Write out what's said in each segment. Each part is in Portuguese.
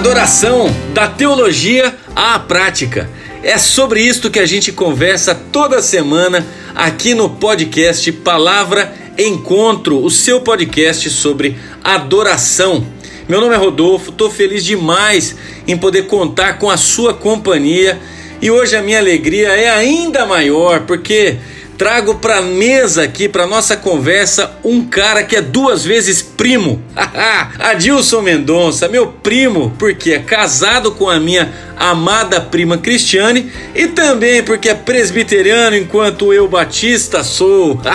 Adoração da teologia à prática. É sobre isto que a gente conversa toda semana aqui no podcast Palavra Encontro, o seu podcast sobre adoração. Meu nome é Rodolfo, estou feliz demais em poder contar com a sua companhia e hoje a minha alegria é ainda maior porque trago para mesa aqui, para nossa conversa, um cara que é duas vezes primo. Adilson Mendonça, meu primo, porque é casado com a minha amada prima Cristiane e também porque é presbiteriano enquanto eu batista sou.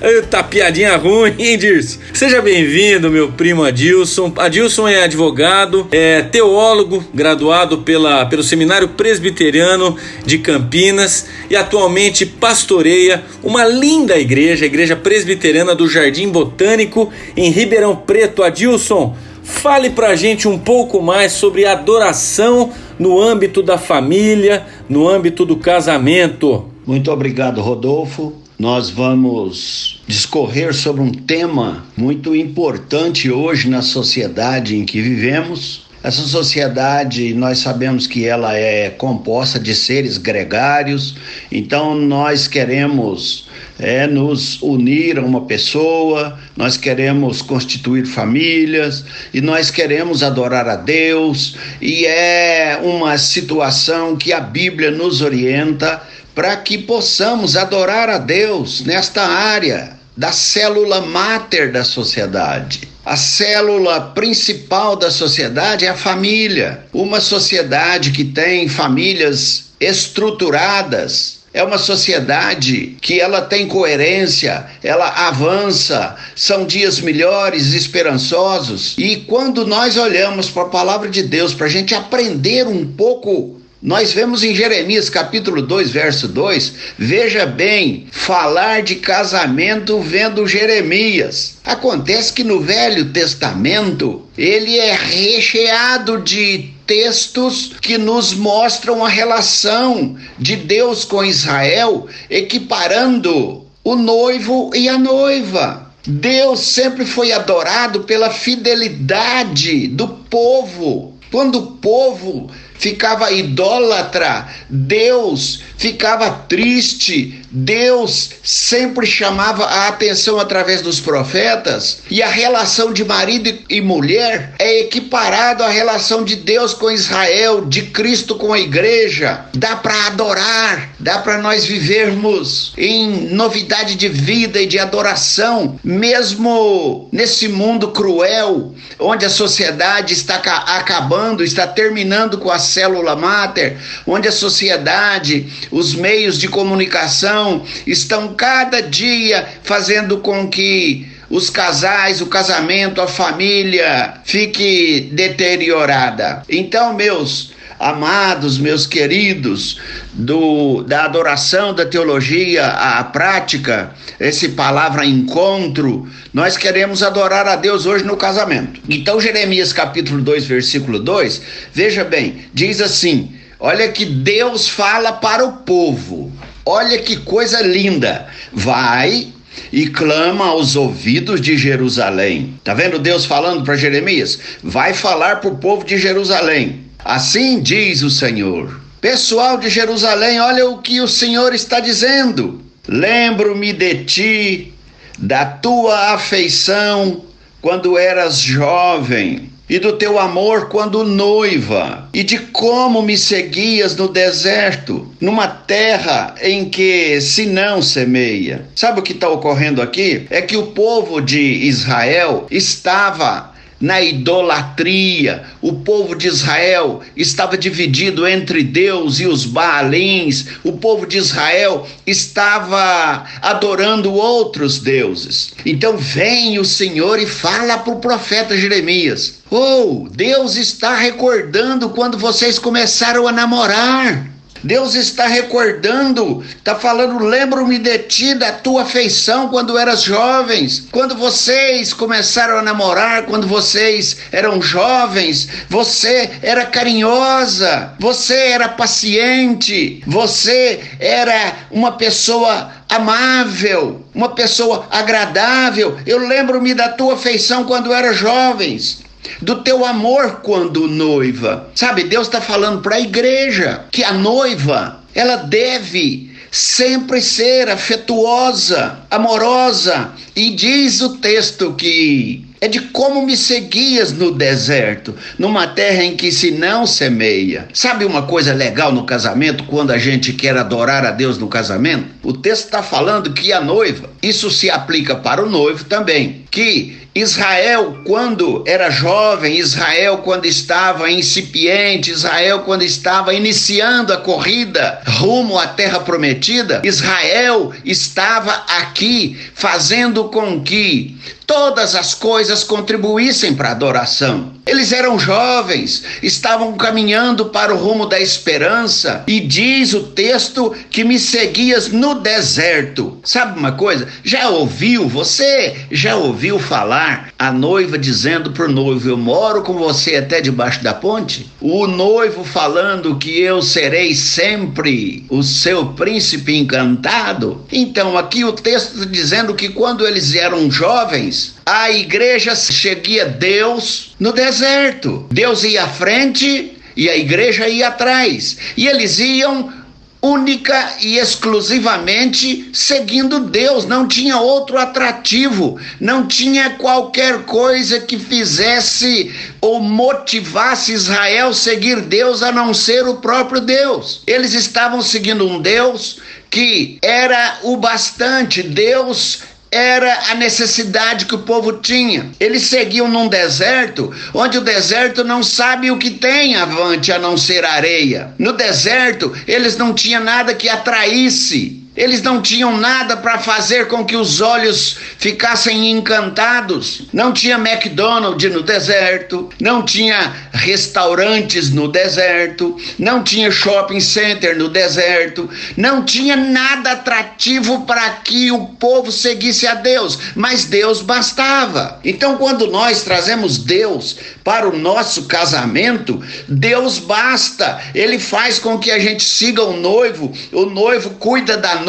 Eita piadinha ruim, hein, Dirce? Seja bem-vindo, meu primo Adilson. Adilson é advogado, é teólogo, graduado pela, pelo Seminário Presbiteriano de Campinas e atualmente pastoreia uma linda igreja, a Igreja Presbiteriana do Jardim Botânico em Ribeirão Preto. Adilson, Fale pra gente um pouco mais sobre adoração no âmbito da família, no âmbito do casamento. Muito obrigado, Rodolfo. Nós vamos discorrer sobre um tema muito importante hoje na sociedade em que vivemos. Essa sociedade, nós sabemos que ela é composta de seres gregários, então nós queremos é nos unir a uma pessoa, nós queremos constituir famílias e nós queremos adorar a Deus, e é uma situação que a Bíblia nos orienta para que possamos adorar a Deus nesta área da célula máter da sociedade. A célula principal da sociedade é a família. Uma sociedade que tem famílias estruturadas, é uma sociedade que ela tem coerência, ela avança, são dias melhores, esperançosos. E quando nós olhamos para a palavra de Deus, para a gente aprender um pouco nós vemos em Jeremias capítulo 2, verso 2, veja bem, falar de casamento vendo Jeremias. Acontece que no Velho Testamento ele é recheado de textos que nos mostram a relação de Deus com Israel, equiparando o noivo e a noiva. Deus sempre foi adorado pela fidelidade do povo. Quando o povo ficava idólatra, Deus ficava triste, Deus sempre chamava a atenção através dos profetas, e a relação de marido e mulher é equiparado à relação de Deus com Israel, de Cristo com a igreja. Dá para adorar, dá para nós vivermos em novidade de vida e de adoração, mesmo nesse mundo cruel, onde a sociedade está acabando, está terminando com a célula máter, onde a sociedade, os meios de comunicação estão cada dia fazendo com que os casais, o casamento, a família fique deteriorada. Então, meus amados, meus queridos, do, da adoração da teologia à prática, esse palavra encontro, nós queremos adorar a Deus hoje no casamento. Então, Jeremias capítulo 2, versículo 2, veja bem, diz assim: olha que Deus fala para o povo. Olha que coisa linda. Vai e clama aos ouvidos de Jerusalém. Tá vendo Deus falando para Jeremias? Vai falar para o povo de Jerusalém. Assim diz o Senhor. Pessoal de Jerusalém, olha o que o Senhor está dizendo. Lembro-me de ti, da tua afeição quando eras jovem, e do teu amor quando noiva, e de como me seguias no deserto, numa terra em que se não semeia. Sabe o que está ocorrendo aqui? É que o povo de Israel estava na idolatria. O povo de Israel estava dividido entre Deus e os Baalins. O povo de Israel estava adorando outros deuses. Então vem o Senhor e fala para o profeta Jeremias: Oh, Deus está recordando quando vocês começaram a namorar. Deus está recordando, está falando: lembro-me de ti, da tua afeição quando eras jovens, quando vocês começaram a namorar, quando vocês eram jovens, você era carinhosa, você era paciente, você era uma pessoa amável, uma pessoa agradável. Eu lembro-me da tua afeição quando eras jovens. Do teu amor quando noiva. Sabe, Deus está falando para a igreja que a noiva ela deve sempre ser afetuosa, amorosa. E diz o texto que é de como me seguias no deserto, numa terra em que se não semeia. Sabe uma coisa legal no casamento, quando a gente quer adorar a Deus no casamento? O texto está falando que a noiva, isso se aplica para o noivo também, que Israel, quando era jovem, Israel, quando estava incipiente, Israel, quando estava iniciando a corrida rumo à terra prometida, Israel estava aqui fazendo com que todas as coisas contribuíssem para a adoração. Eles eram jovens, estavam caminhando para o rumo da esperança, e diz o texto que me seguias no deserto. Sabe uma coisa? Já ouviu, você já ouviu falar a noiva dizendo para o noivo: Eu moro com você até debaixo da ponte? O noivo falando que eu serei sempre o seu príncipe encantado? Então, aqui o texto dizendo que quando eles eram jovens, a igreja seguia Deus no deserto. Deus ia à frente e a igreja ia atrás. E eles iam única e exclusivamente seguindo Deus, não tinha outro atrativo, não tinha qualquer coisa que fizesse ou motivasse Israel seguir Deus a não ser o próprio Deus. Eles estavam seguindo um Deus que era o bastante, Deus era a necessidade que o povo tinha. Eles seguiam num deserto, onde o deserto não sabe o que tem avante a não ser areia. No deserto, eles não tinham nada que atraísse eles não tinham nada para fazer com que os olhos ficassem encantados. Não tinha McDonald's no deserto, não tinha restaurantes no deserto, não tinha shopping center no deserto, não tinha nada atrativo para que o povo seguisse a Deus, mas Deus bastava. Então, quando nós trazemos Deus para o nosso casamento, Deus basta. Ele faz com que a gente siga o noivo, o noivo cuida da noiva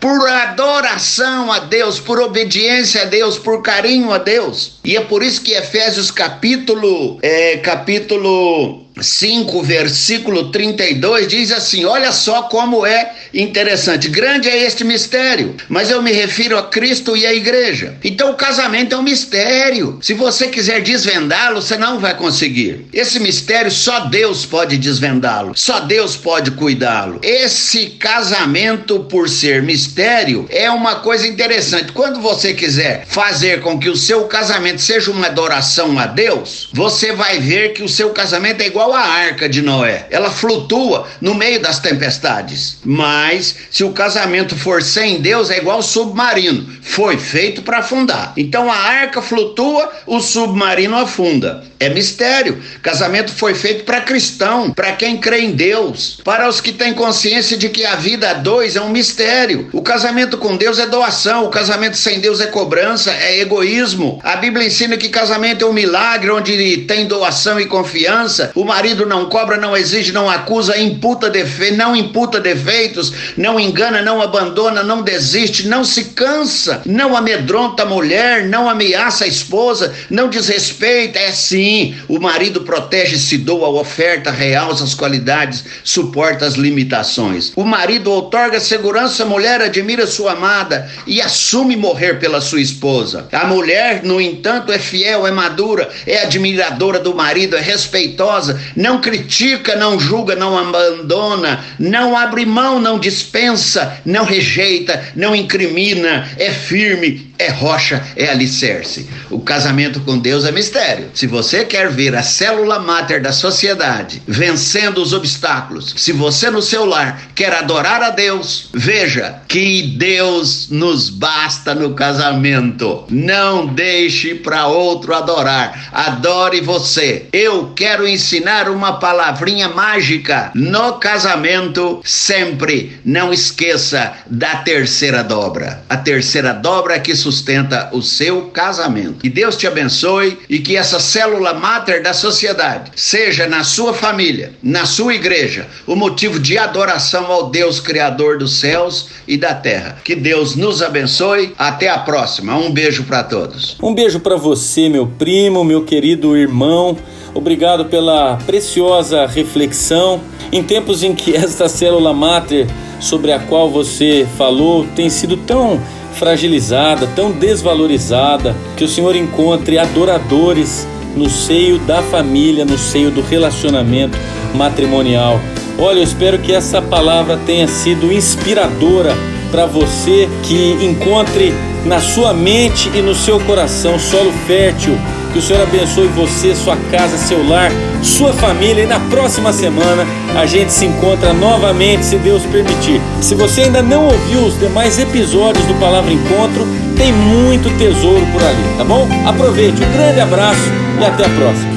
por adoração a Deus, por obediência a Deus, por carinho a Deus. E é por isso que Efésios capítulo é, capítulo 5, versículo 32 diz assim: Olha só como é interessante. Grande é este mistério, mas eu me refiro a Cristo e a igreja. Então o casamento é um mistério. Se você quiser desvendá-lo, você não vai conseguir. Esse mistério só Deus pode desvendá-lo, só Deus pode cuidá-lo. Esse casamento, por ser mistério, é uma coisa interessante. Quando você quiser fazer com que o seu casamento seja uma adoração a Deus, você vai ver que o seu casamento é igual igual a arca de Noé. Ela flutua no meio das tempestades. Mas se o casamento for sem Deus, é igual submarino. Foi feito para afundar. Então a arca flutua, o submarino afunda. É mistério. Casamento foi feito para cristão, para quem crê em Deus, para os que têm consciência de que a vida a dois é um mistério. O casamento com Deus é doação, o casamento sem Deus é cobrança, é egoísmo. A Bíblia ensina que casamento é um milagre onde tem doação e confiança. O marido não cobra, não exige, não acusa, imputa defe não imputa defeitos, não engana, não abandona, não desiste, não se cansa, não amedronta a mulher, não ameaça a esposa, não desrespeita, é sim. O marido protege, se doa, oferta, realça as qualidades, suporta as limitações. O marido outorga segurança, a mulher admira sua amada e assume morrer pela sua esposa. A mulher, no entanto, é fiel, é madura, é admiradora do marido, é respeitosa, não critica, não julga, não abandona, não abre mão, não dispensa, não rejeita, não incrimina, é firme, é rocha, é alicerce. O casamento com Deus é mistério. Se você quer ver a célula máter da sociedade vencendo os obstáculos, se você no seu lar quer adorar a Deus, veja que Deus nos basta no casamento. Não deixe para outro adorar. Adore você. Eu quero ensinar uma palavrinha mágica no casamento sempre. Não esqueça da terceira dobra. A terceira dobra é que sustenta o seu casamento. Que Deus te abençoe e que essa célula máter da sociedade seja na sua família, na sua igreja, o motivo de adoração ao Deus Criador dos céus e da terra. Que Deus nos abençoe. Até a próxima. Um beijo para todos. Um beijo para você, meu primo, meu querido irmão. Obrigado pela preciosa reflexão. Em tempos em que esta célula máter sobre a qual você falou tem sido tão fragilizada, tão desvalorizada, que o Senhor encontre adoradores no seio da família, no seio do relacionamento matrimonial. Olha, eu espero que essa palavra tenha sido inspiradora para você que encontre na sua mente e no seu coração solo fértil que o Senhor abençoe você, sua casa, seu lar, sua família. E na próxima semana a gente se encontra novamente, se Deus permitir. Se você ainda não ouviu os demais episódios do Palavra Encontro, tem muito tesouro por ali, tá bom? Aproveite, um grande abraço e até a próxima.